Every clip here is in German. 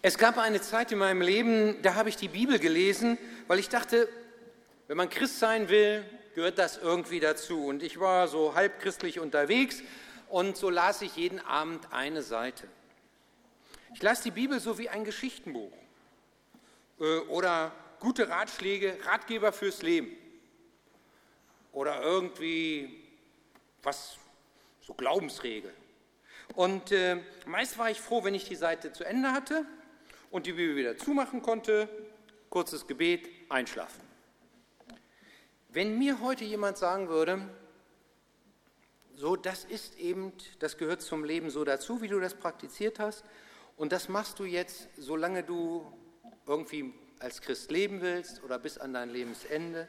Es gab eine Zeit in meinem Leben, da habe ich die Bibel gelesen, weil ich dachte, wenn man Christ sein will, gehört das irgendwie dazu. Und ich war so halbchristlich unterwegs und so las ich jeden Abend eine Seite. Ich las die Bibel so wie ein Geschichtenbuch äh, oder gute Ratschläge, Ratgeber fürs Leben oder irgendwie was, so Glaubensregeln. Und äh, meist war ich froh, wenn ich die Seite zu Ende hatte und die Bibel wieder zumachen konnte. Kurzes Gebet, einschlafen. Wenn mir heute jemand sagen würde, so, das ist eben, das gehört zum Leben so dazu, wie du das praktiziert hast, und das machst du jetzt, solange du irgendwie als Christ leben willst oder bis an dein Lebensende,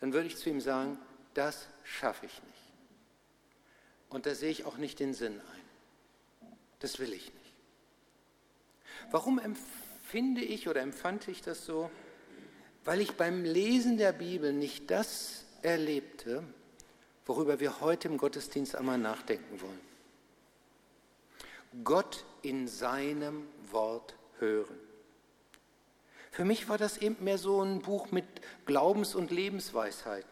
dann würde ich zu ihm sagen, das schaffe ich nicht. Und da sehe ich auch nicht den Sinn ein. Das will ich nicht. Warum empfinde ich oder empfand ich das so? Weil ich beim Lesen der Bibel nicht das erlebte, worüber wir heute im Gottesdienst einmal nachdenken wollen. Gott in seinem Wort hören. Für mich war das eben mehr so ein Buch mit Glaubens- und Lebensweisheiten.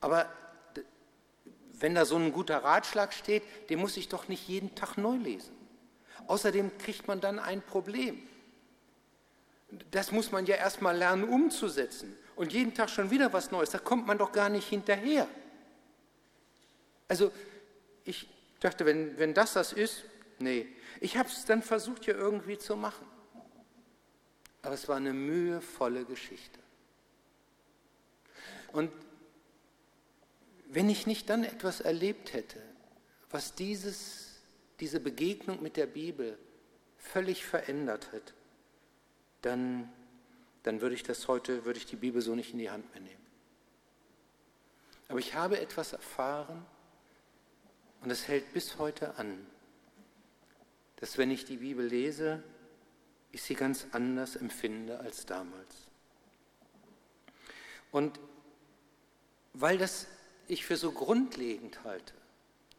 Aber wenn da so ein guter Ratschlag steht, den muss ich doch nicht jeden Tag neu lesen. Außerdem kriegt man dann ein Problem. Das muss man ja erstmal lernen umzusetzen. Und jeden Tag schon wieder was Neues, da kommt man doch gar nicht hinterher. Also ich dachte, wenn, wenn das das ist, nee. Ich habe es dann versucht ja irgendwie zu machen. Aber es war eine mühevolle Geschichte. Und wenn ich nicht dann etwas erlebt hätte, was dieses, diese Begegnung mit der Bibel völlig verändert hat, dann, dann würde ich das heute, würde ich die Bibel so nicht in die Hand mehr nehmen. Aber ich habe etwas erfahren und es hält bis heute an, dass wenn ich die Bibel lese, ich sie ganz anders empfinde als damals. Und weil das ich für so grundlegend halte,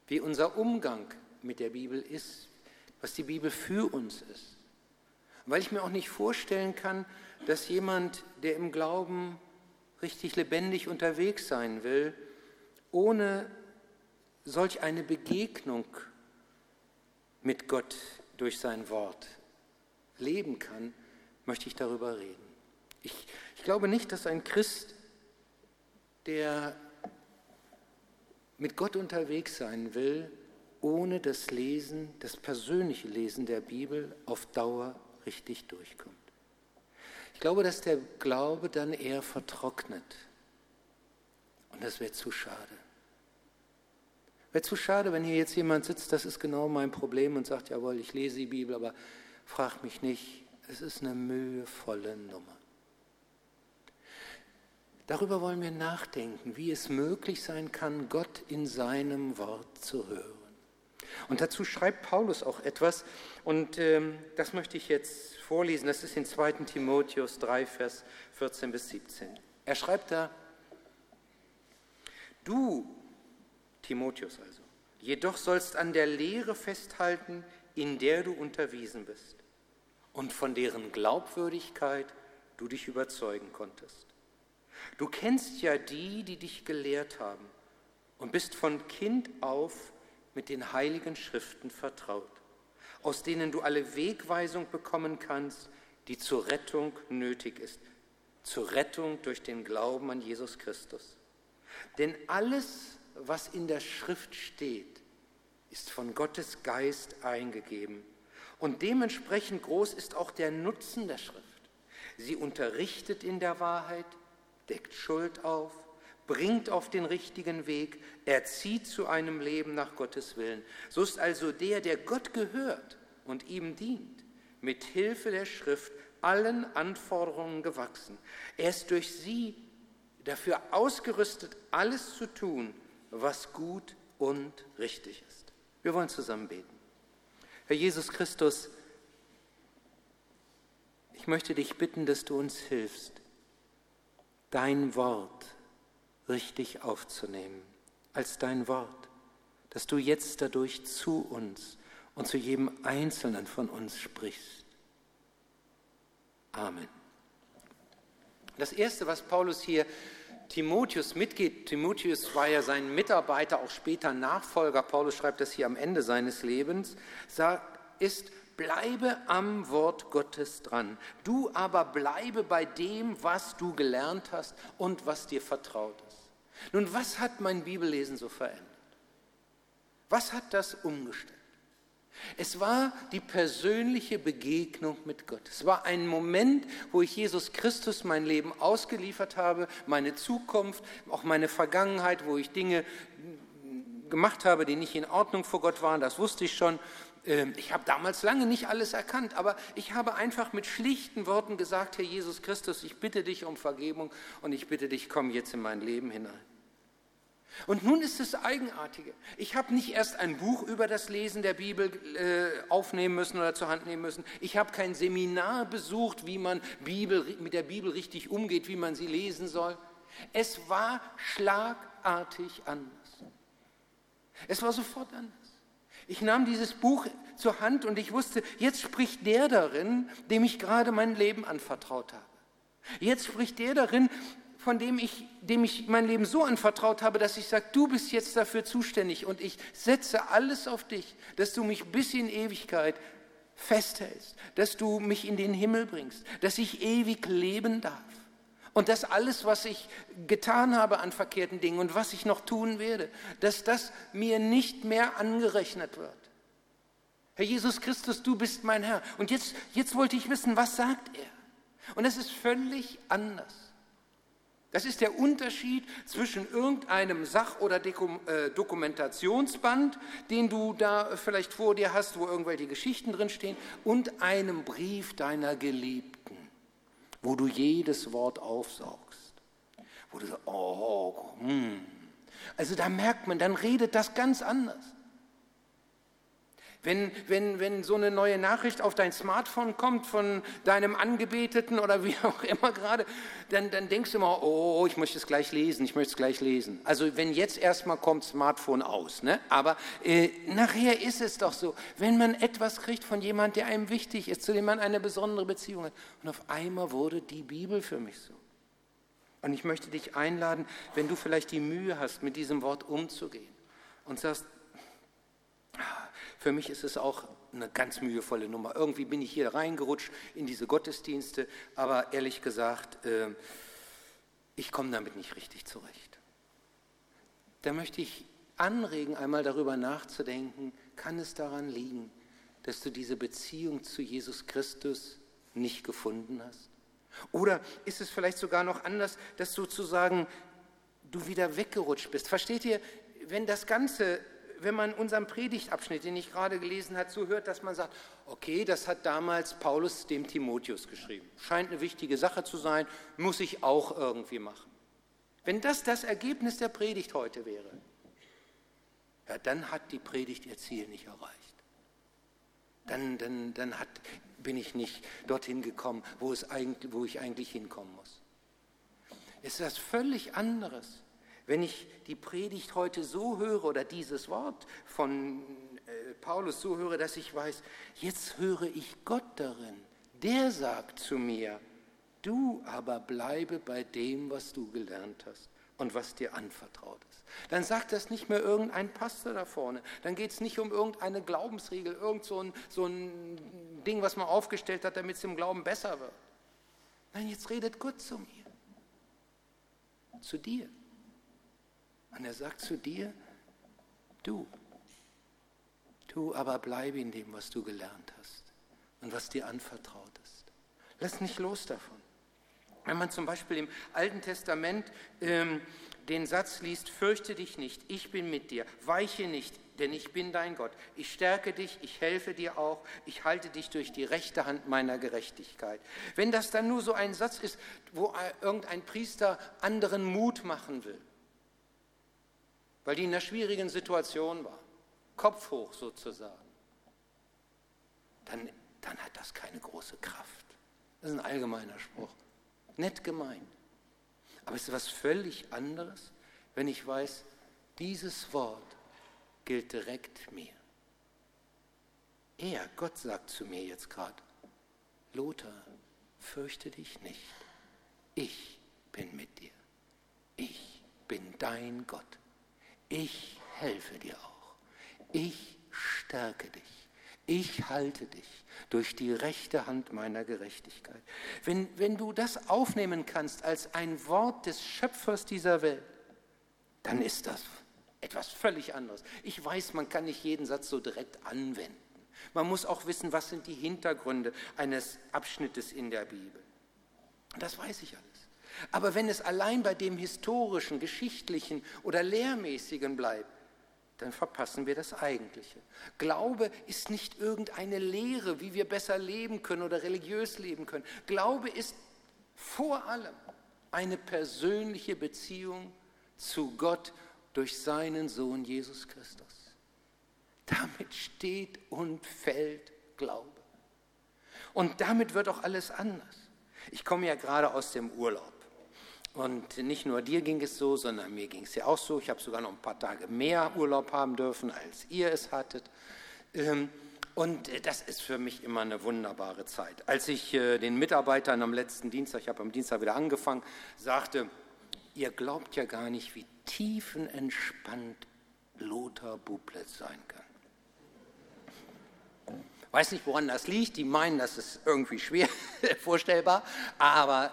wie unser Umgang mit der Bibel ist, was die Bibel für uns ist. Weil ich mir auch nicht vorstellen kann, dass jemand, der im Glauben richtig lebendig unterwegs sein will, ohne solch eine Begegnung mit Gott durch sein Wort leben kann, möchte ich darüber reden. Ich, ich glaube nicht, dass ein Christ, der mit Gott unterwegs sein will, ohne das Lesen, das persönliche Lesen der Bibel auf Dauer richtig durchkommt. Ich glaube, dass der Glaube dann eher vertrocknet. Und das wäre zu schade. Wäre zu schade, wenn hier jetzt jemand sitzt, das ist genau mein Problem und sagt, jawohl, ich lese die Bibel, aber frag mich nicht, es ist eine mühevolle Nummer. Darüber wollen wir nachdenken, wie es möglich sein kann, Gott in seinem Wort zu hören. Und dazu schreibt Paulus auch etwas, und ähm, das möchte ich jetzt vorlesen. Das ist in 2 Timotheus 3, Vers 14 bis 17. Er schreibt da, du, Timotheus also, jedoch sollst an der Lehre festhalten, in der du unterwiesen bist und von deren Glaubwürdigkeit du dich überzeugen konntest. Du kennst ja die, die dich gelehrt haben und bist von Kind auf mit den heiligen Schriften vertraut, aus denen du alle Wegweisung bekommen kannst, die zur Rettung nötig ist, zur Rettung durch den Glauben an Jesus Christus. Denn alles, was in der Schrift steht, ist von Gottes Geist eingegeben. Und dementsprechend groß ist auch der Nutzen der Schrift. Sie unterrichtet in der Wahrheit, deckt Schuld auf, bringt auf den richtigen Weg, erzieht zu einem Leben nach Gottes Willen. So ist also der, der Gott gehört und ihm dient, mit Hilfe der Schrift allen Anforderungen gewachsen. Er ist durch sie dafür ausgerüstet, alles zu tun, was gut und richtig ist. Wir wollen zusammen beten. Herr Jesus Christus, ich möchte dich bitten, dass du uns hilfst, dein Wort richtig aufzunehmen, als dein Wort, dass du jetzt dadurch zu uns und zu jedem Einzelnen von uns sprichst. Amen. Das Erste, was Paulus hier Timotheus mitgeht, Timotheus war ja sein Mitarbeiter, auch später Nachfolger, Paulus schreibt das hier am Ende seines Lebens, ist, bleibe am Wort Gottes dran. Du aber bleibe bei dem, was du gelernt hast und was dir vertraut ist. Nun, was hat mein Bibellesen so verändert? Was hat das umgestellt? Es war die persönliche Begegnung mit Gott. Es war ein Moment, wo ich Jesus Christus mein Leben ausgeliefert habe, meine Zukunft, auch meine Vergangenheit, wo ich Dinge gemacht habe, die nicht in Ordnung vor Gott waren, das wusste ich schon. Ähm, ich habe damals lange nicht alles erkannt, aber ich habe einfach mit schlichten Worten gesagt, Herr Jesus Christus, ich bitte dich um Vergebung und ich bitte dich, komm jetzt in mein Leben hinein. Und nun ist es Eigenartige. Ich habe nicht erst ein Buch über das Lesen der Bibel äh, aufnehmen müssen oder zur Hand nehmen müssen. Ich habe kein Seminar besucht, wie man Bibel, mit der Bibel richtig umgeht, wie man sie lesen soll. Es war schlagartig anders. Es war sofort anders. Ich nahm dieses Buch zur Hand und ich wusste, jetzt spricht der darin, dem ich gerade mein Leben anvertraut habe. Jetzt spricht der darin, von dem ich, dem ich mein Leben so anvertraut habe, dass ich sage, du bist jetzt dafür zuständig und ich setze alles auf dich, dass du mich bis in Ewigkeit festhältst, dass du mich in den Himmel bringst, dass ich ewig leben darf. Und dass alles, was ich getan habe an verkehrten Dingen und was ich noch tun werde, dass das mir nicht mehr angerechnet wird. Herr Jesus Christus, du bist mein Herr. Und jetzt, jetzt wollte ich wissen, was sagt er? Und es ist völlig anders. Das ist der Unterschied zwischen irgendeinem Sach- oder äh, Dokumentationsband, den du da vielleicht vor dir hast, wo irgendwelche Geschichten drinstehen, und einem Brief deiner Geliebten, wo du jedes Wort aufsaugst. Wo du sagst, oh, hm. Also da merkt man, dann redet das ganz anders. Wenn, wenn, wenn so eine neue Nachricht auf dein Smartphone kommt von deinem Angebeteten oder wie auch immer gerade, dann, dann denkst du immer, oh, ich möchte es gleich lesen, ich möchte es gleich lesen. Also wenn jetzt erstmal kommt Smartphone aus, ne? aber äh, nachher ist es doch so, wenn man etwas kriegt von jemandem, der einem wichtig ist, zu dem man eine besondere Beziehung hat. Und auf einmal wurde die Bibel für mich so. Und ich möchte dich einladen, wenn du vielleicht die Mühe hast, mit diesem Wort umzugehen und sagst, für mich ist es auch eine ganz mühevolle Nummer. Irgendwie bin ich hier reingerutscht in diese Gottesdienste, aber ehrlich gesagt, äh, ich komme damit nicht richtig zurecht. Da möchte ich anregen, einmal darüber nachzudenken, kann es daran liegen, dass du diese Beziehung zu Jesus Christus nicht gefunden hast? Oder ist es vielleicht sogar noch anders, dass sozusagen du wieder weggerutscht bist? Versteht ihr, wenn das Ganze wenn man unseren Predigtabschnitt, den ich gerade gelesen habe, so hört, dass man sagt, okay, das hat damals Paulus dem Timotheus geschrieben. Scheint eine wichtige Sache zu sein, muss ich auch irgendwie machen. Wenn das das Ergebnis der Predigt heute wäre, ja, dann hat die Predigt ihr Ziel nicht erreicht. Dann, dann, dann hat, bin ich nicht dorthin gekommen, wo, es eigentlich, wo ich eigentlich hinkommen muss. Es ist was völlig anderes wenn ich die Predigt heute so höre oder dieses Wort von äh, Paulus so höre, dass ich weiß, jetzt höre ich Gott darin. Der sagt zu mir, du aber bleibe bei dem, was du gelernt hast und was dir anvertraut ist. Dann sagt das nicht mehr irgendein Pastor da vorne. Dann geht es nicht um irgendeine Glaubensregel, irgend so ein, so ein Ding, was man aufgestellt hat, damit es im Glauben besser wird. Nein, jetzt redet Gott zu mir, zu dir. Und er sagt zu dir, du, du aber bleibe in dem, was du gelernt hast und was dir anvertraut ist. Lass nicht los davon. Wenn man zum Beispiel im Alten Testament ähm, den Satz liest, fürchte dich nicht, ich bin mit dir, weiche nicht, denn ich bin dein Gott. Ich stärke dich, ich helfe dir auch, ich halte dich durch die rechte Hand meiner Gerechtigkeit. Wenn das dann nur so ein Satz ist, wo irgendein Priester anderen Mut machen will, weil die in einer schwierigen Situation war, Kopf hoch sozusagen, dann, dann hat das keine große Kraft. Das ist ein allgemeiner Spruch. Nett gemeint. Aber es ist was völlig anderes, wenn ich weiß, dieses Wort gilt direkt mir. Er, Gott sagt zu mir jetzt gerade, Lothar, fürchte dich nicht. Ich bin mit dir. Ich bin dein Gott. Ich helfe dir auch. Ich stärke dich. Ich halte dich durch die rechte Hand meiner Gerechtigkeit. Wenn, wenn du das aufnehmen kannst als ein Wort des Schöpfers dieser Welt, dann ist das etwas völlig anderes. Ich weiß, man kann nicht jeden Satz so direkt anwenden. Man muss auch wissen, was sind die Hintergründe eines Abschnittes in der Bibel. Das weiß ich alles. Aber wenn es allein bei dem historischen, geschichtlichen oder lehrmäßigen bleibt, dann verpassen wir das Eigentliche. Glaube ist nicht irgendeine Lehre, wie wir besser leben können oder religiös leben können. Glaube ist vor allem eine persönliche Beziehung zu Gott durch seinen Sohn Jesus Christus. Damit steht und fällt Glaube. Und damit wird auch alles anders. Ich komme ja gerade aus dem Urlaub. Und nicht nur dir ging es so, sondern mir ging es ja auch so. Ich habe sogar noch ein paar Tage mehr Urlaub haben dürfen, als ihr es hattet. Ähm, und äh, das ist für mich immer eine wunderbare Zeit. Als ich äh, den Mitarbeitern am letzten Dienstag, ich habe am Dienstag wieder angefangen, sagte, ihr glaubt ja gar nicht, wie tiefenentspannt Lothar Bublet sein kann. Weiß nicht, woran das liegt. Die meinen, das ist irgendwie schwer vorstellbar, aber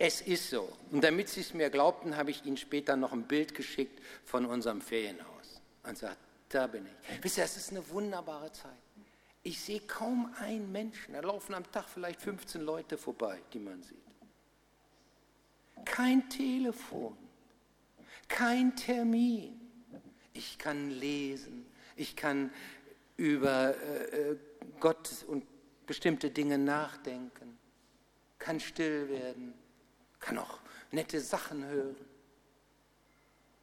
es ist so. Und damit sie es mir glaubten, habe ich ihnen später noch ein Bild geschickt von unserem Ferienhaus und sagt, da bin ich. Wisst ihr, es ist eine wunderbare Zeit. Ich sehe kaum einen Menschen. Da laufen am Tag vielleicht 15 Leute vorbei, die man sieht. Kein Telefon, kein Termin. Ich kann lesen, ich kann über äh, äh, Gott und bestimmte Dinge nachdenken, kann still werden, kann auch nette Sachen hören.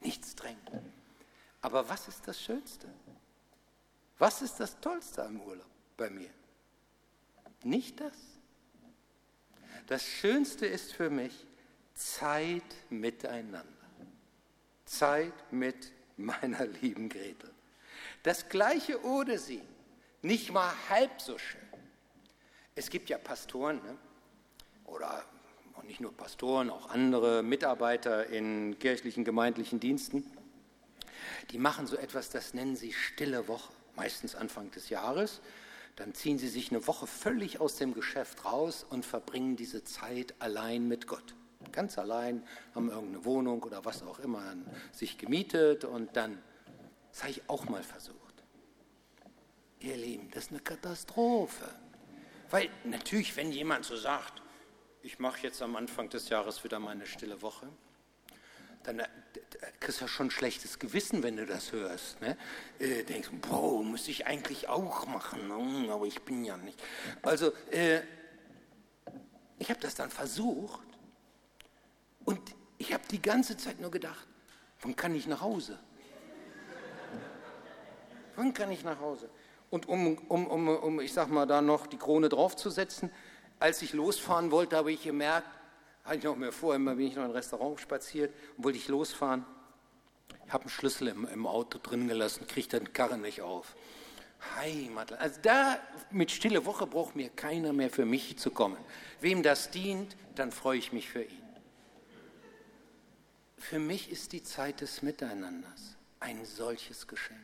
Nichts drängt. Aber was ist das Schönste? Was ist das Tollste am Urlaub bei mir? Nicht das. Das Schönste ist für mich Zeit miteinander. Zeit mit meiner lieben Gretel. Das gleiche ohne sie, nicht mal halb so schön. Es gibt ja Pastoren ne? oder nicht nur Pastoren, auch andere Mitarbeiter in kirchlichen, gemeindlichen Diensten, die machen so etwas, das nennen sie stille Woche, meistens Anfang des Jahres. Dann ziehen sie sich eine Woche völlig aus dem Geschäft raus und verbringen diese Zeit allein mit Gott. Ganz allein, haben irgendeine Wohnung oder was auch immer sich gemietet und dann, das habe ich auch mal versucht. Ihr Lieben, das ist eine Katastrophe. Weil natürlich, wenn jemand so sagt, ich mache jetzt am Anfang des Jahres wieder meine stille Woche, dann äh, kriegst du ja schon ein schlechtes Gewissen, wenn du das hörst. Ne? Äh, denkst, boah, muss ich eigentlich auch machen, hm, aber ich bin ja nicht. Also, äh, ich habe das dann versucht und ich habe die ganze Zeit nur gedacht, wann kann ich nach Hause? Wann kann ich nach Hause? Und um, um, um, um ich sag mal, da noch die Krone draufzusetzen, als ich losfahren wollte, habe ich gemerkt, hatte ich noch mehr vor, immer bin ich noch in ein Restaurant spaziert und wollte ich losfahren. Ich habe einen Schlüssel im, im Auto drin gelassen, kriege den Karren nicht auf. Heimatland. Also da mit stille Woche braucht mir keiner mehr für mich zu kommen. Wem das dient, dann freue ich mich für ihn. Für mich ist die Zeit des Miteinanders ein solches Geschenk.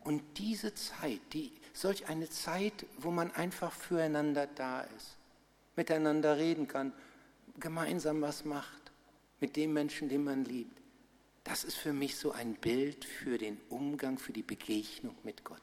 Und diese Zeit, die, solch eine Zeit, wo man einfach füreinander da ist, miteinander reden kann, gemeinsam was macht, mit dem Menschen, den man liebt, das ist für mich so ein Bild für den Umgang, für die Begegnung mit Gott.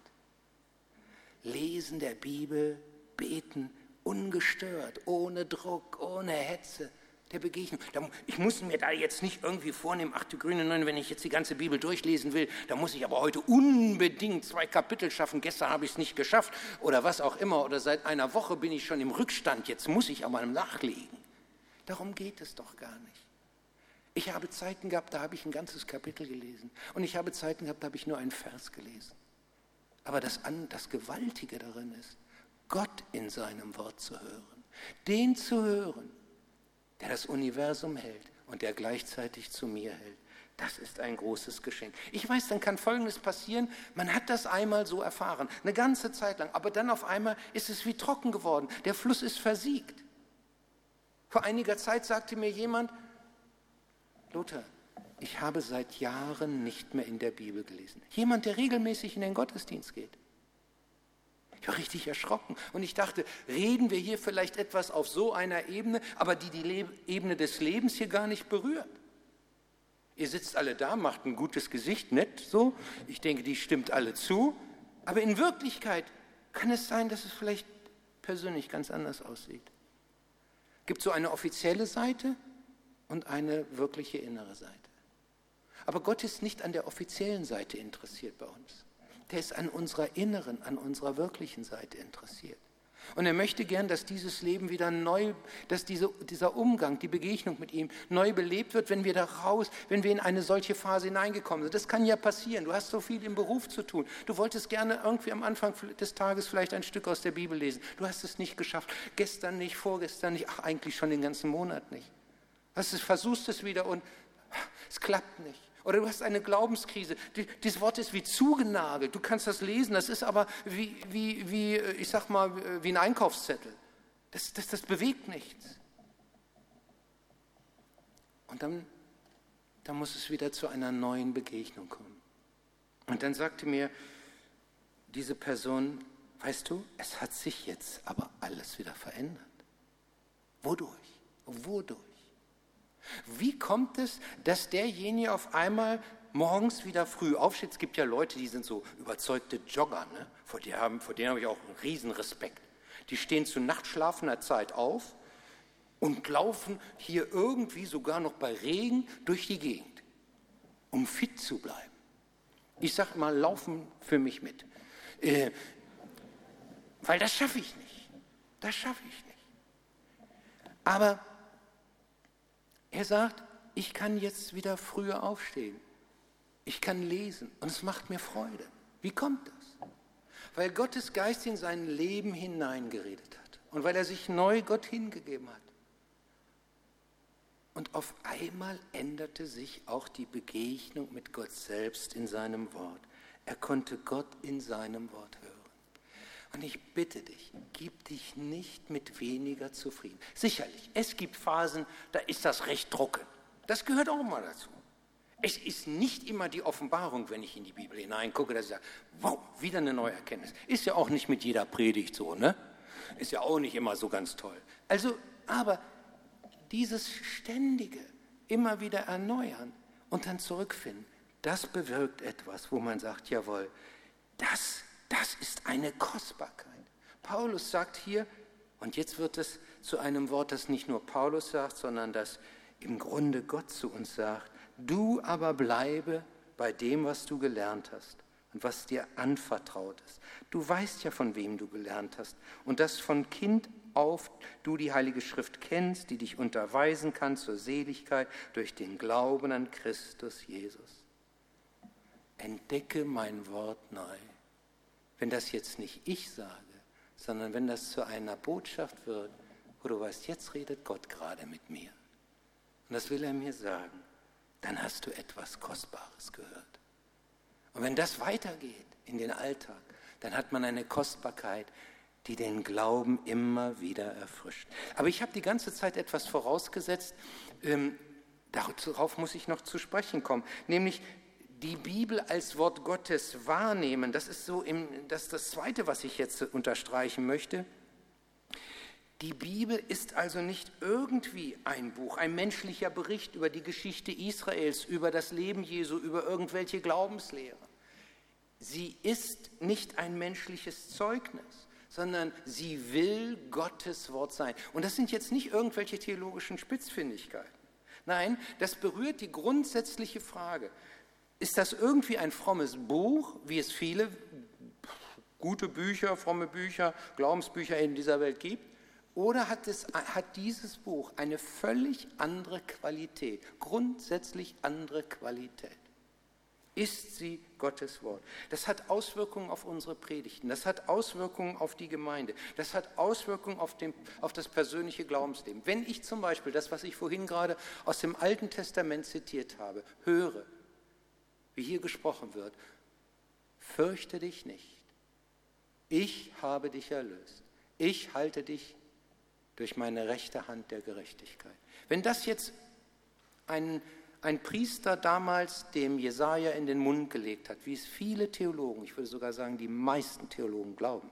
Lesen der Bibel, beten, ungestört, ohne Druck, ohne Hetze, der Begegnung. Ich muss mir da jetzt nicht irgendwie vornehmen, ach du grüne Neune, wenn ich jetzt die ganze Bibel durchlesen will, da muss ich aber heute unbedingt zwei Kapitel schaffen. Gestern habe ich es nicht geschafft oder was auch immer. Oder seit einer Woche bin ich schon im Rückstand, jetzt muss ich aber nachlegen. Darum geht es doch gar nicht. Ich habe Zeiten gehabt, da habe ich ein ganzes Kapitel gelesen. Und ich habe Zeiten gehabt, da habe ich nur einen Vers gelesen. Aber das, das Gewaltige darin ist, Gott in seinem Wort zu hören. Den zu hören, der das Universum hält und der gleichzeitig zu mir hält. Das ist ein großes Geschenk. Ich weiß, dann kann Folgendes passieren. Man hat das einmal so erfahren, eine ganze Zeit lang, aber dann auf einmal ist es wie trocken geworden. Der Fluss ist versiegt. Vor einiger Zeit sagte mir jemand, Lothar, ich habe seit Jahren nicht mehr in der Bibel gelesen. Jemand, der regelmäßig in den Gottesdienst geht. Ich war richtig erschrocken und ich dachte, reden wir hier vielleicht etwas auf so einer Ebene, aber die die Le Ebene des Lebens hier gar nicht berührt. Ihr sitzt alle da, macht ein gutes Gesicht, nett so. Ich denke, die stimmt alle zu. Aber in Wirklichkeit kann es sein, dass es vielleicht persönlich ganz anders aussieht. Gibt so eine offizielle Seite und eine wirkliche innere Seite. Aber Gott ist nicht an der offiziellen Seite interessiert bei uns. Der ist an unserer inneren, an unserer wirklichen Seite interessiert. Und er möchte gern, dass dieses Leben wieder neu, dass diese, dieser Umgang, die Begegnung mit ihm neu belebt wird, wenn wir da raus, wenn wir in eine solche Phase hineingekommen sind. Das kann ja passieren. Du hast so viel im Beruf zu tun. Du wolltest gerne irgendwie am Anfang des Tages vielleicht ein Stück aus der Bibel lesen. Du hast es nicht geschafft. Gestern nicht, vorgestern nicht, ach eigentlich schon den ganzen Monat nicht. Du versuchst es wieder und es klappt nicht. Oder du hast eine Glaubenskrise. Dieses Wort ist wie zugenagelt. Du kannst das lesen, das ist aber wie, wie, wie ich sag mal, wie ein Einkaufszettel. Das, das, das bewegt nichts. Und dann, dann muss es wieder zu einer neuen Begegnung kommen. Und dann sagte mir diese Person, weißt du, es hat sich jetzt aber alles wieder verändert. Wodurch? Wodurch? Wie kommt es, dass derjenige auf einmal morgens wieder früh aufsteht? Es gibt ja Leute, die sind so überzeugte Jogger, ne? vor, denen haben, vor denen habe ich auch einen Riesenrespekt. Die stehen zu nachtschlafender Zeit auf und laufen hier irgendwie sogar noch bei Regen durch die Gegend, um fit zu bleiben. Ich sage mal, laufen für mich mit. Äh, weil das schaffe ich nicht. Das schaffe ich nicht. Aber er sagt, ich kann jetzt wieder früher aufstehen. Ich kann lesen und es macht mir Freude. Wie kommt das? Weil Gottes Geist in sein Leben hineingeredet hat und weil er sich neu Gott hingegeben hat. Und auf einmal änderte sich auch die Begegnung mit Gott selbst in seinem Wort. Er konnte Gott in seinem Wort. Und ich bitte dich, gib dich nicht mit weniger zufrieden. Sicherlich, es gibt Phasen, da ist das recht trocken. Das gehört auch mal dazu. Es ist nicht immer die Offenbarung, wenn ich in die Bibel hineingucke, dass ich sage, wow, wieder eine neue Erkenntnis. Ist ja auch nicht mit jeder Predigt so, ne? Ist ja auch nicht immer so ganz toll. Also, aber dieses ständige, immer wieder erneuern und dann zurückfinden, das bewirkt etwas, wo man sagt, jawohl, das das ist eine Kostbarkeit. Paulus sagt hier, und jetzt wird es zu einem Wort, das nicht nur Paulus sagt, sondern das im Grunde Gott zu uns sagt, du aber bleibe bei dem, was du gelernt hast und was dir anvertraut ist. Du weißt ja, von wem du gelernt hast und dass von Kind auf du die Heilige Schrift kennst, die dich unterweisen kann zur Seligkeit durch den Glauben an Christus Jesus. Entdecke mein Wort neu wenn das jetzt nicht ich sage, sondern wenn das zu einer Botschaft wird, wo du weißt, jetzt redet Gott gerade mit mir. Und das will er mir sagen, dann hast du etwas Kostbares gehört. Und wenn das weitergeht in den Alltag, dann hat man eine Kostbarkeit, die den Glauben immer wieder erfrischt. Aber ich habe die ganze Zeit etwas vorausgesetzt, ähm, darauf muss ich noch zu sprechen kommen, nämlich die Bibel als Wort Gottes wahrnehmen, das ist so im, das, ist das Zweite, was ich jetzt unterstreichen möchte. Die Bibel ist also nicht irgendwie ein Buch, ein menschlicher Bericht über die Geschichte Israels, über das Leben Jesu, über irgendwelche Glaubenslehre. Sie ist nicht ein menschliches Zeugnis, sondern sie will Gottes Wort sein. Und das sind jetzt nicht irgendwelche theologischen Spitzfindigkeiten. Nein, das berührt die grundsätzliche Frage, ist das irgendwie ein frommes Buch, wie es viele gute Bücher, fromme Bücher, Glaubensbücher in dieser Welt gibt? Oder hat, es, hat dieses Buch eine völlig andere Qualität, grundsätzlich andere Qualität? Ist sie Gottes Wort? Das hat Auswirkungen auf unsere Predigten, das hat Auswirkungen auf die Gemeinde, das hat Auswirkungen auf, den, auf das persönliche Glaubensleben. Wenn ich zum Beispiel das, was ich vorhin gerade aus dem Alten Testament zitiert habe, höre, wie hier gesprochen wird, fürchte dich nicht. Ich habe dich erlöst. Ich halte dich durch meine rechte Hand der Gerechtigkeit. Wenn das jetzt ein, ein Priester damals dem Jesaja in den Mund gelegt hat, wie es viele Theologen, ich würde sogar sagen, die meisten Theologen glauben,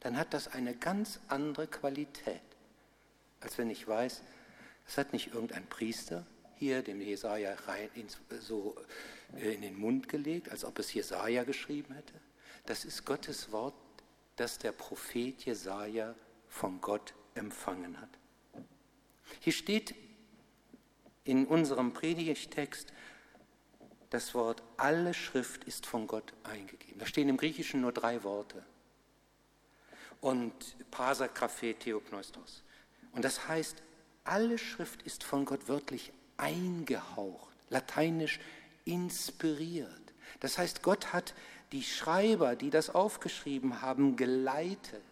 dann hat das eine ganz andere Qualität, als wenn ich weiß, es hat nicht irgendein Priester hier dem Jesaja rein so äh, in den Mund gelegt, als ob es Jesaja geschrieben hätte. Das ist Gottes Wort, das der Prophet Jesaja von Gott empfangen hat. Hier steht in unserem Predigtext das Wort, alle Schrift ist von Gott eingegeben. Da stehen im Griechischen nur drei Worte. Und Pasa, Graphe, Theopneustos. Und das heißt, alle Schrift ist von Gott wörtlich eingehaucht, lateinisch inspiriert. Das heißt, Gott hat die Schreiber, die das aufgeschrieben haben, geleitet.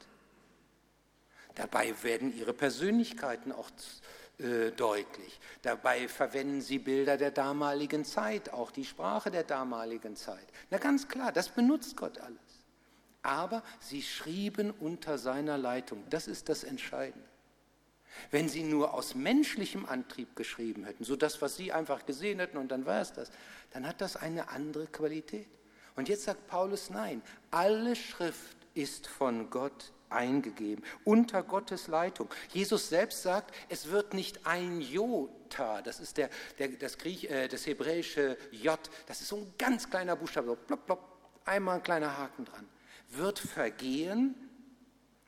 Dabei werden ihre Persönlichkeiten auch äh, deutlich. Dabei verwenden sie Bilder der damaligen Zeit, auch die Sprache der damaligen Zeit. Na ganz klar, das benutzt Gott alles. Aber sie schrieben unter seiner Leitung. Das ist das Entscheidende. Wenn sie nur aus menschlichem Antrieb geschrieben hätten, so das, was sie einfach gesehen hätten und dann war es das, dann hat das eine andere Qualität. Und jetzt sagt Paulus, nein, alle Schrift ist von Gott eingegeben, unter Gottes Leitung. Jesus selbst sagt, es wird nicht ein Jota, das ist der, der, das, Griech, äh, das hebräische J, das ist so ein ganz kleiner Buchstabe, so plopp, plopp, einmal ein kleiner Haken dran, wird vergehen,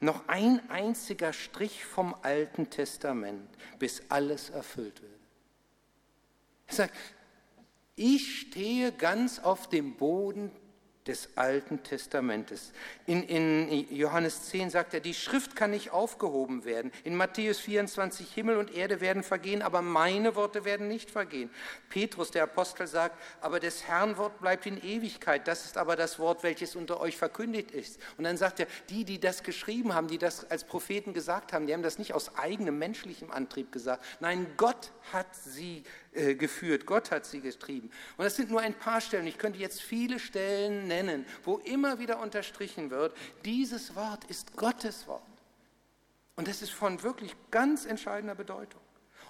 noch ein einziger Strich vom Alten Testament, bis alles erfüllt wird. Er sagt, ich stehe ganz auf dem Boden des Alten Testamentes. In, in, Johannes 10 sagt er, die Schrift kann nicht aufgehoben werden. In Matthäus 24, Himmel und Erde werden vergehen, aber meine Worte werden nicht vergehen. Petrus, der Apostel, sagt, aber des Herrn Wort bleibt in Ewigkeit. Das ist aber das Wort, welches unter euch verkündigt ist. Und dann sagt er, die, die das geschrieben haben, die das als Propheten gesagt haben, die haben das nicht aus eigenem menschlichem Antrieb gesagt. Nein, Gott hat sie äh, geführt. Gott hat sie getrieben. Und das sind nur ein paar Stellen. Ich könnte jetzt viele Stellen nennen, wo immer wieder unterstrichen wird, dieses Wort ist Gottes Wort. Und das ist von wirklich ganz entscheidender Bedeutung.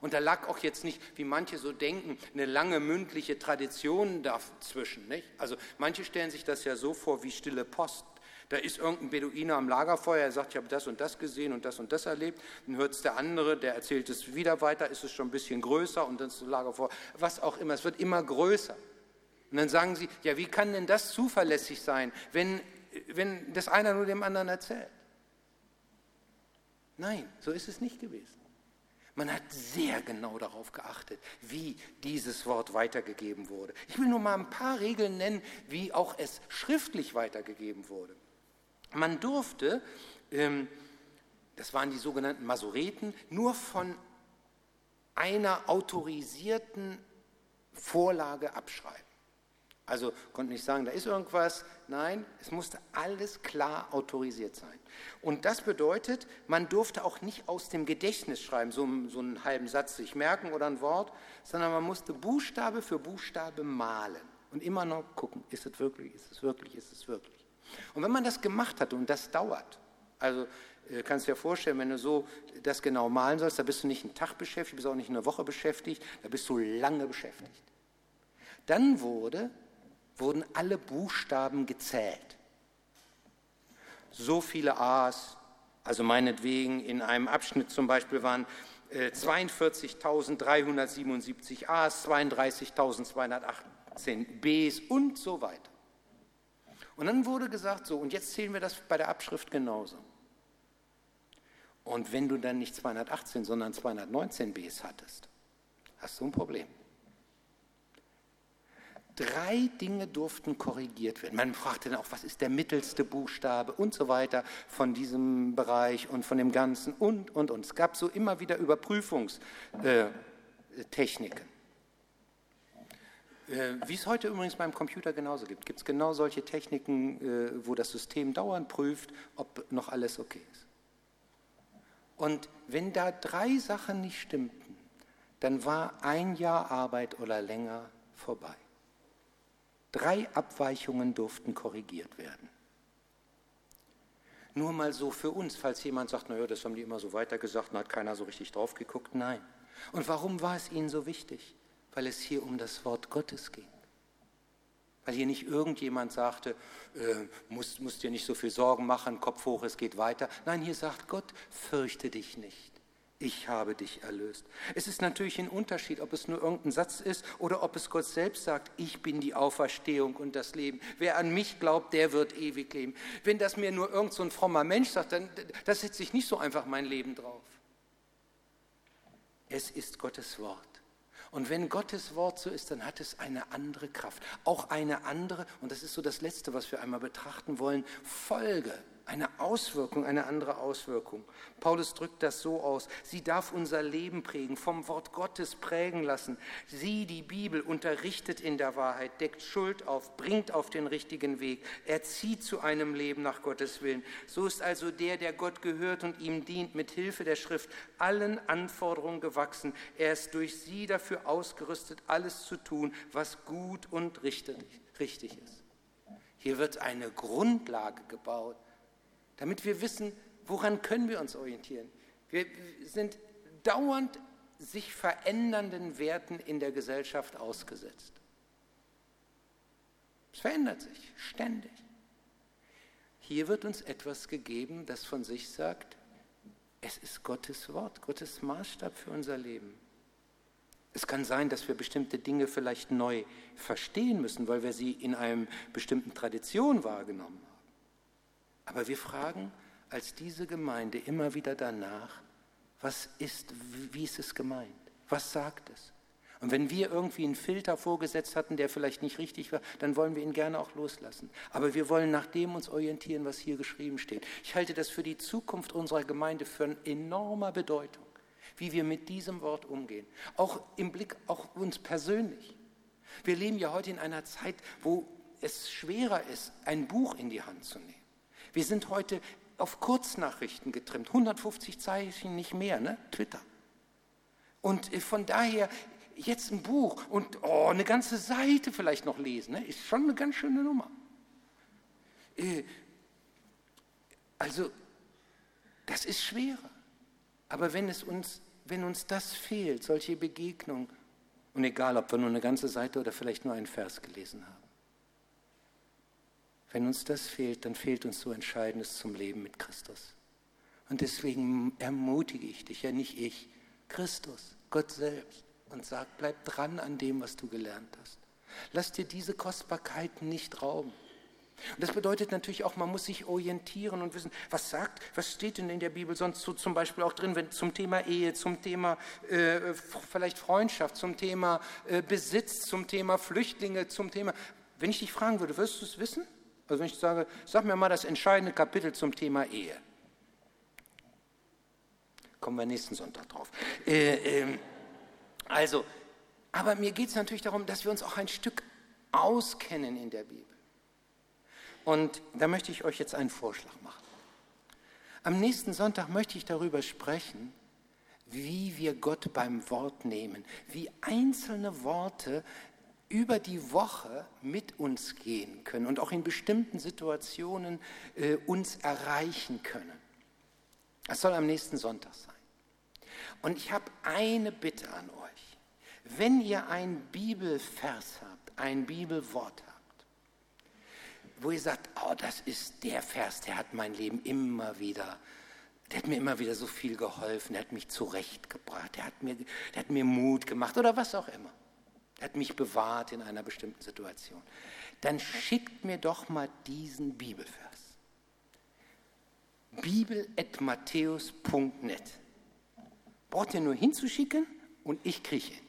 Und da lag auch jetzt nicht, wie manche so denken, eine lange mündliche Tradition dazwischen. Nicht? Also manche stellen sich das ja so vor wie stille Post. Da ist irgendein Beduiner am Lagerfeuer, er sagt, ich habe das und das gesehen und das und das erlebt. Dann hört es der andere, der erzählt es wieder weiter, ist es schon ein bisschen größer und dann ist das Lagerfeuer, was auch immer, es wird immer größer. Und dann sagen sie, ja, wie kann denn das zuverlässig sein, wenn, wenn das einer nur dem anderen erzählt? Nein, so ist es nicht gewesen. Man hat sehr genau darauf geachtet, wie dieses Wort weitergegeben wurde. Ich will nur mal ein paar Regeln nennen, wie auch es schriftlich weitergegeben wurde. Man durfte, ähm, das waren die sogenannten Masoreten, nur von einer autorisierten Vorlage abschreiben. Also konnte nicht sagen, da ist irgendwas. Nein, es musste alles klar autorisiert sein. Und das bedeutet, man durfte auch nicht aus dem Gedächtnis schreiben, so, so einen halben Satz sich merken oder ein Wort, sondern man musste Buchstabe für Buchstabe malen und immer noch gucken, ist es wirklich, ist es wirklich, ist es wirklich. Und wenn man das gemacht hat und das dauert, also äh, kannst du dir vorstellen, wenn du so das genau malen sollst, da bist du nicht einen Tag beschäftigt, bist auch nicht eine Woche beschäftigt, da bist du lange beschäftigt. Dann wurde, wurden alle Buchstaben gezählt. So viele A's, also meinetwegen in einem Abschnitt zum Beispiel waren 42.377 äh, A's, 32.218 B's und so weiter. Und dann wurde gesagt, so, und jetzt zählen wir das bei der Abschrift genauso. Und wenn du dann nicht 218, sondern 219 Bs hattest, hast du ein Problem. Drei Dinge durften korrigiert werden. Man fragte dann auch, was ist der mittelste Buchstabe und so weiter von diesem Bereich und von dem Ganzen und, und, und. Es gab so immer wieder Überprüfungstechniken. Äh, wie es heute übrigens beim Computer genauso gibt, gibt es genau solche Techniken, äh, wo das System dauernd prüft, ob noch alles okay ist. Und wenn da drei Sachen nicht stimmten, dann war ein Jahr Arbeit oder länger vorbei. Drei Abweichungen durften korrigiert werden. Nur mal so für uns, falls jemand sagt, naja, das haben die immer so weitergesagt und hat keiner so richtig drauf geguckt. Nein. Und warum war es ihnen so wichtig? Weil es hier um das Wort Gottes ging. Weil hier nicht irgendjemand sagte, äh, musst, musst dir nicht so viel Sorgen machen, Kopf hoch, es geht weiter. Nein, hier sagt Gott, fürchte dich nicht. Ich habe dich erlöst. Es ist natürlich ein Unterschied, ob es nur irgendein Satz ist oder ob es Gott selbst sagt, ich bin die Auferstehung und das Leben. Wer an mich glaubt, der wird ewig leben. Wenn das mir nur irgendein so frommer Mensch sagt, dann da setze ich nicht so einfach mein Leben drauf. Es ist Gottes Wort. Und wenn Gottes Wort so ist, dann hat es eine andere Kraft. Auch eine andere, und das ist so das Letzte, was wir einmal betrachten wollen, Folge eine Auswirkung, eine andere Auswirkung. Paulus drückt das so aus. Sie darf unser Leben prägen, vom Wort Gottes prägen lassen. Sie, die Bibel, unterrichtet in der Wahrheit, deckt Schuld auf, bringt auf den richtigen Weg, erzieht zu einem Leben nach Gottes Willen. So ist also der, der Gott gehört und ihm dient, mit Hilfe der Schrift allen Anforderungen gewachsen. Er ist durch sie dafür ausgerüstet, alles zu tun, was gut und richtig ist. Hier wird eine Grundlage gebaut damit wir wissen, woran können wir uns orientieren. Wir sind dauernd sich verändernden Werten in der Gesellschaft ausgesetzt. Es verändert sich ständig. Hier wird uns etwas gegeben, das von sich sagt, es ist Gottes Wort, Gottes Maßstab für unser Leben. Es kann sein, dass wir bestimmte Dinge vielleicht neu verstehen müssen, weil wir sie in einer bestimmten Tradition wahrgenommen haben. Aber wir fragen als diese Gemeinde immer wieder danach, was ist, wie ist es gemeint? Was sagt es? Und wenn wir irgendwie einen Filter vorgesetzt hatten, der vielleicht nicht richtig war, dann wollen wir ihn gerne auch loslassen. Aber wir wollen nach dem uns orientieren, was hier geschrieben steht. Ich halte das für die Zukunft unserer Gemeinde eine enormer Bedeutung, wie wir mit diesem Wort umgehen. Auch im Blick auch uns persönlich. Wir leben ja heute in einer Zeit, wo es schwerer ist, ein Buch in die Hand zu nehmen. Wir sind heute auf Kurznachrichten getrimmt, 150 Zeichen nicht mehr, ne? Twitter. Und äh, von daher jetzt ein Buch und oh, eine ganze Seite vielleicht noch lesen, ne? ist schon eine ganz schöne Nummer. Äh, also, das ist schwerer. Aber wenn, es uns, wenn uns das fehlt, solche Begegnungen, und egal, ob wir nur eine ganze Seite oder vielleicht nur einen Vers gelesen haben, wenn uns das fehlt, dann fehlt uns so Entscheidendes zum Leben mit Christus. Und deswegen ermutige ich dich, ja nicht ich, Christus, Gott selbst, und sag, bleib dran an dem, was du gelernt hast. Lass dir diese Kostbarkeiten nicht rauben. Und das bedeutet natürlich auch, man muss sich orientieren und wissen, was sagt, was steht denn in der Bibel sonst so zum Beispiel auch drin, wenn zum Thema Ehe, zum Thema äh, vielleicht Freundschaft, zum Thema äh, Besitz, zum Thema Flüchtlinge, zum Thema. Wenn ich dich fragen würde, wirst du es wissen? Also wenn ich sage, sag mir mal das entscheidende Kapitel zum Thema Ehe. Kommen wir nächsten Sonntag drauf. Äh, äh, also, aber mir geht es natürlich darum, dass wir uns auch ein Stück auskennen in der Bibel. Und da möchte ich euch jetzt einen Vorschlag machen. Am nächsten Sonntag möchte ich darüber sprechen, wie wir Gott beim Wort nehmen, wie einzelne Worte über die Woche mit uns gehen können und auch in bestimmten Situationen äh, uns erreichen können. Das soll am nächsten Sonntag sein. Und ich habe eine Bitte an euch. Wenn ihr ein Bibelvers habt, ein Bibelwort habt, wo ihr sagt, oh, das ist der Vers, der hat mein Leben immer wieder, der hat mir immer wieder so viel geholfen, der hat mich zurechtgebracht, der hat mir, der hat mir Mut gemacht oder was auch immer. Er hat mich bewahrt in einer bestimmten Situation. Dann schickt mir doch mal diesen Bibelvers. bibel.matthäus.net. Braucht ihr nur hinzuschicken und ich kriege ihn.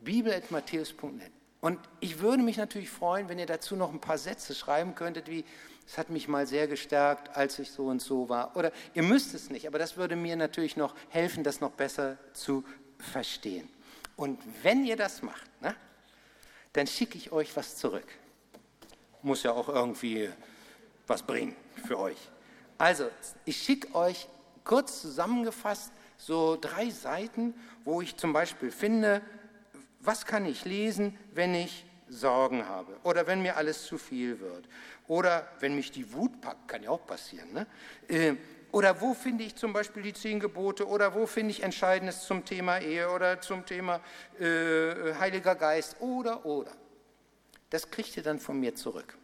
bibel.matthäus.net. Und ich würde mich natürlich freuen, wenn ihr dazu noch ein paar Sätze schreiben könntet, wie es hat mich mal sehr gestärkt, als ich so und so war. Oder ihr müsst es nicht, aber das würde mir natürlich noch helfen, das noch besser zu verstehen. Und wenn ihr das macht, ne, dann schicke ich euch was zurück. Muss ja auch irgendwie was bringen für euch. Also, ich schicke euch kurz zusammengefasst so drei Seiten, wo ich zum Beispiel finde, was kann ich lesen, wenn ich Sorgen habe oder wenn mir alles zu viel wird oder wenn mich die Wut packt, kann ja auch passieren. Ne? Äh, oder wo finde ich zum Beispiel die zehn Gebote oder wo finde ich Entscheidendes zum Thema Ehe oder zum Thema äh, Heiliger Geist oder oder. Das kriegt ihr dann von mir zurück.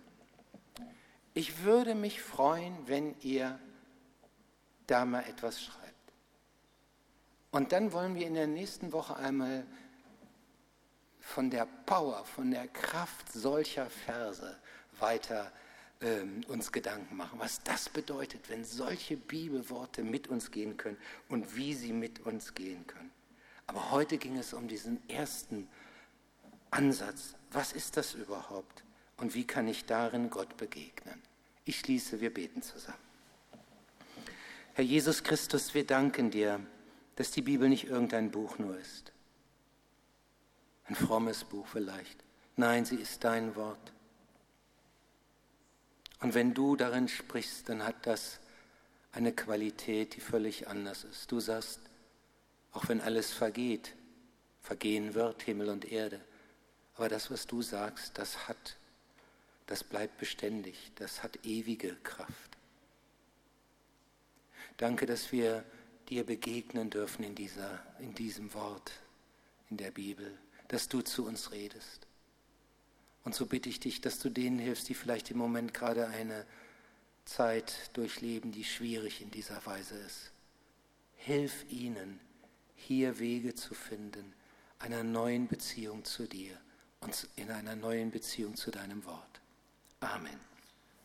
Ich würde mich freuen, wenn ihr da mal etwas schreibt. Und dann wollen wir in der nächsten Woche einmal von der Power, von der Kraft solcher Verse weiter ähm, uns Gedanken machen, was das bedeutet, wenn solche Bibelworte mit uns gehen können und wie sie mit uns gehen können. Aber heute ging es um diesen ersten Ansatz. Was ist das überhaupt? Und wie kann ich darin Gott begegnen? Ich schließe, wir beten zusammen. Herr Jesus Christus, wir danken dir, dass die Bibel nicht irgendein Buch nur ist. Ein frommes Buch vielleicht. Nein, sie ist dein Wort. Und wenn du darin sprichst, dann hat das eine Qualität, die völlig anders ist. Du sagst, auch wenn alles vergeht, vergehen wird Himmel und Erde, aber das, was du sagst, das hat, das bleibt beständig, das hat ewige Kraft. Danke, dass wir dir begegnen dürfen in, dieser, in diesem Wort, in der Bibel, dass du zu uns redest. Und so bitte ich dich, dass du denen hilfst, die vielleicht im Moment gerade eine Zeit durchleben, die schwierig in dieser Weise ist. Hilf ihnen, hier Wege zu finden, einer neuen Beziehung zu dir und in einer neuen Beziehung zu deinem Wort. Amen.